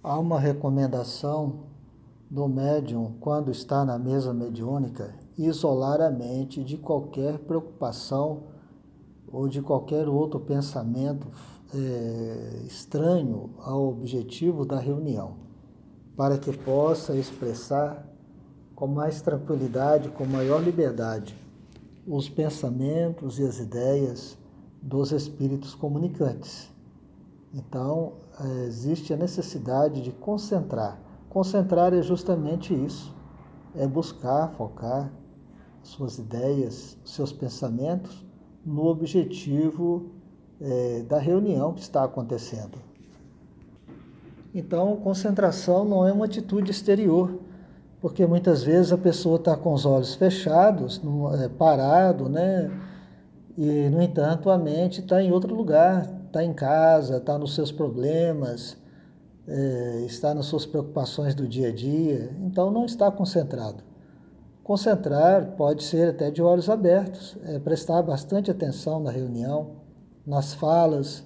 Há uma recomendação do médium, quando está na mesa mediúnica, isolar a mente de qualquer preocupação ou de qualquer outro pensamento é, estranho ao objetivo da reunião, para que possa expressar com mais tranquilidade, com maior liberdade, os pensamentos e as ideias dos espíritos comunicantes. Então, é, existe a necessidade de concentrar. Concentrar é justamente isso: é buscar, focar suas ideias, seus pensamentos no objetivo é, da reunião que está acontecendo. Então, concentração não é uma atitude exterior, porque muitas vezes a pessoa está com os olhos fechados, é, parado, né? E, no entanto, a mente está em outro lugar, está em casa, está nos seus problemas, é, está nas suas preocupações do dia a dia, então não está concentrado. Concentrar pode ser até de olhos abertos, é prestar bastante atenção na reunião, nas falas,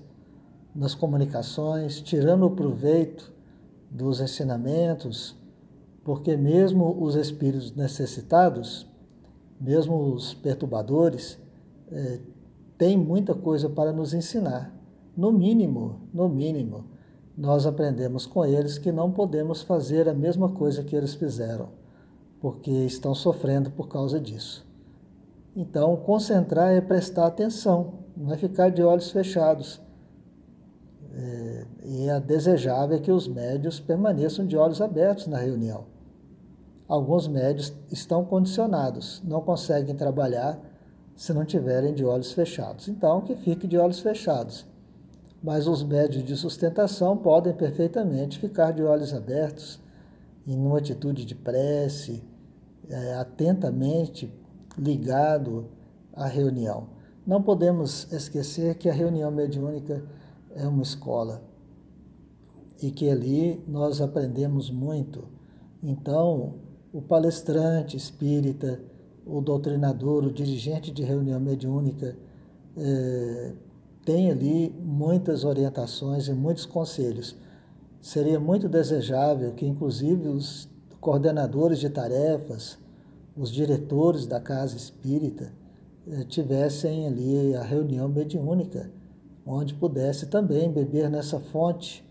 nas comunicações, tirando o proveito dos ensinamentos, porque mesmo os espíritos necessitados, mesmo os perturbadores, é, têm muita coisa para nos ensinar. No mínimo, no mínimo, nós aprendemos com eles que não podemos fazer a mesma coisa que eles fizeram, porque estão sofrendo por causa disso. Então, concentrar é prestar atenção, não é ficar de olhos fechados. É, e é desejável que os médios permaneçam de olhos abertos na reunião. Alguns médios estão condicionados, não conseguem trabalhar se não tiverem de olhos fechados. Então, que fique de olhos fechados mas os médios de sustentação podem perfeitamente ficar de olhos abertos, em uma atitude de prece, é, atentamente ligado à reunião. Não podemos esquecer que a reunião mediúnica é uma escola e que ali nós aprendemos muito. Então, o palestrante espírita, o doutrinador, o dirigente de reunião mediúnica, é, tem ali muitas orientações e muitos conselhos. Seria muito desejável que, inclusive, os coordenadores de tarefas, os diretores da casa espírita, eh, tivessem ali a reunião mediúnica, onde pudesse também beber nessa fonte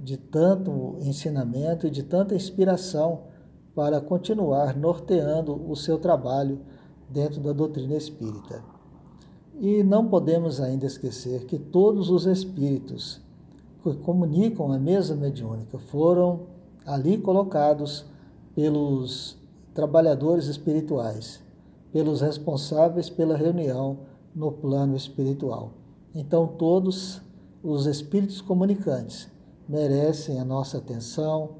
de tanto ensinamento e de tanta inspiração para continuar norteando o seu trabalho dentro da doutrina espírita. E não podemos ainda esquecer que todos os espíritos que comunicam a mesa mediúnica foram ali colocados pelos trabalhadores espirituais, pelos responsáveis pela reunião no plano espiritual. Então, todos os espíritos comunicantes merecem a nossa atenção,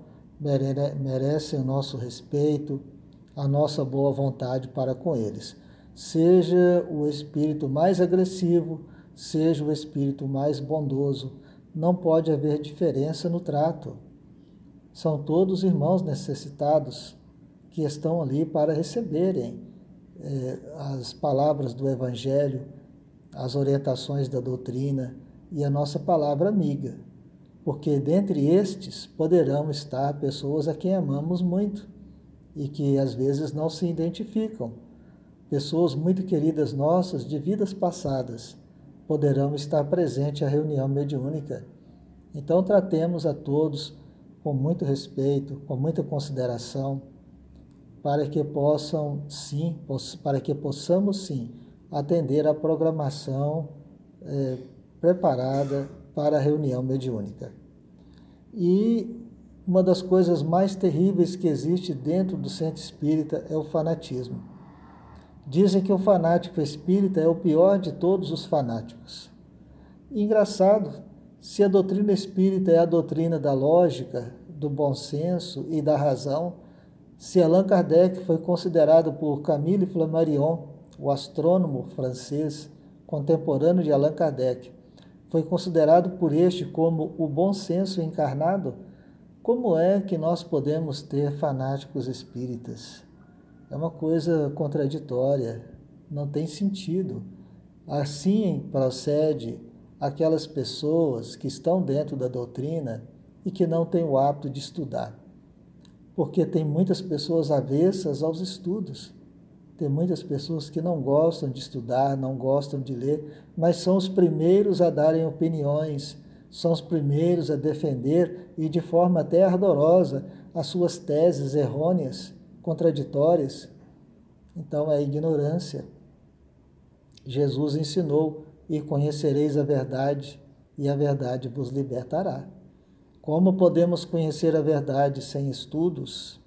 merecem o nosso respeito, a nossa boa vontade para com eles seja o espírito mais agressivo, seja o espírito mais bondoso, não pode haver diferença no trato. São todos irmãos necessitados que estão ali para receberem eh, as palavras do Evangelho, as orientações da doutrina e a nossa palavra amiga, porque dentre estes poderão estar pessoas a quem amamos muito e que às vezes não se identificam pessoas muito queridas nossas de vidas passadas poderão estar presentes à reunião mediúnica. Então tratemos a todos com muito respeito, com muita consideração, para que possam sim, para que possamos sim atender à programação é, preparada para a reunião mediúnica. E uma das coisas mais terríveis que existe dentro do centro espírita é o fanatismo. Dizem que o fanático espírita é o pior de todos os fanáticos. engraçado, se a doutrina espírita é a doutrina da lógica, do bom senso e da razão, se Allan Kardec foi considerado por Camille Flammarion, o astrônomo francês contemporâneo de Allan Kardec, foi considerado por este como o bom senso encarnado, como é que nós podemos ter fanáticos espíritas? É uma coisa contraditória, não tem sentido. Assim procede aquelas pessoas que estão dentro da doutrina e que não têm o hábito de estudar. Porque tem muitas pessoas avessas aos estudos. Tem muitas pessoas que não gostam de estudar, não gostam de ler, mas são os primeiros a darem opiniões, são os primeiros a defender e de forma até ardorosa as suas teses errôneas, contraditórias. Então é ignorância. Jesus ensinou: e conhecereis a verdade, e a verdade vos libertará. Como podemos conhecer a verdade sem estudos?